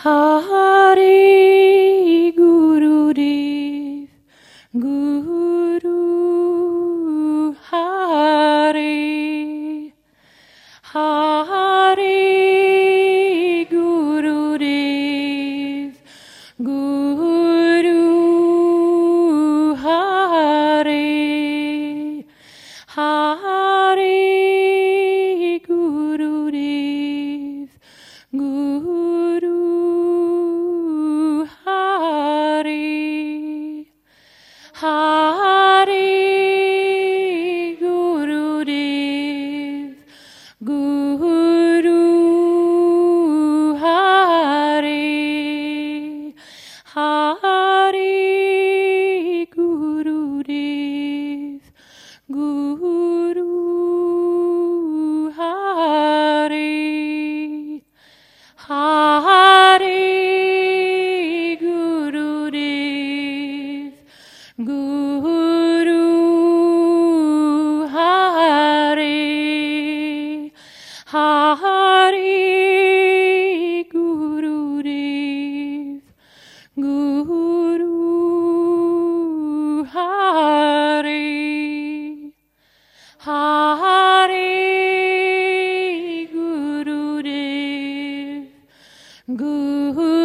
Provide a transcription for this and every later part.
Hari Guru Dev Guru Hari Hari Guru Dev Guru Hari Hari Guru Dev Guru Hari Hari Guru Ooh.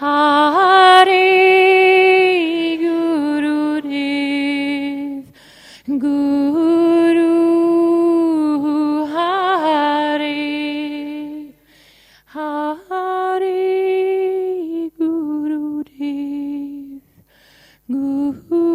Hari Guru Dev Guru Hari Hari Guru Dev Guru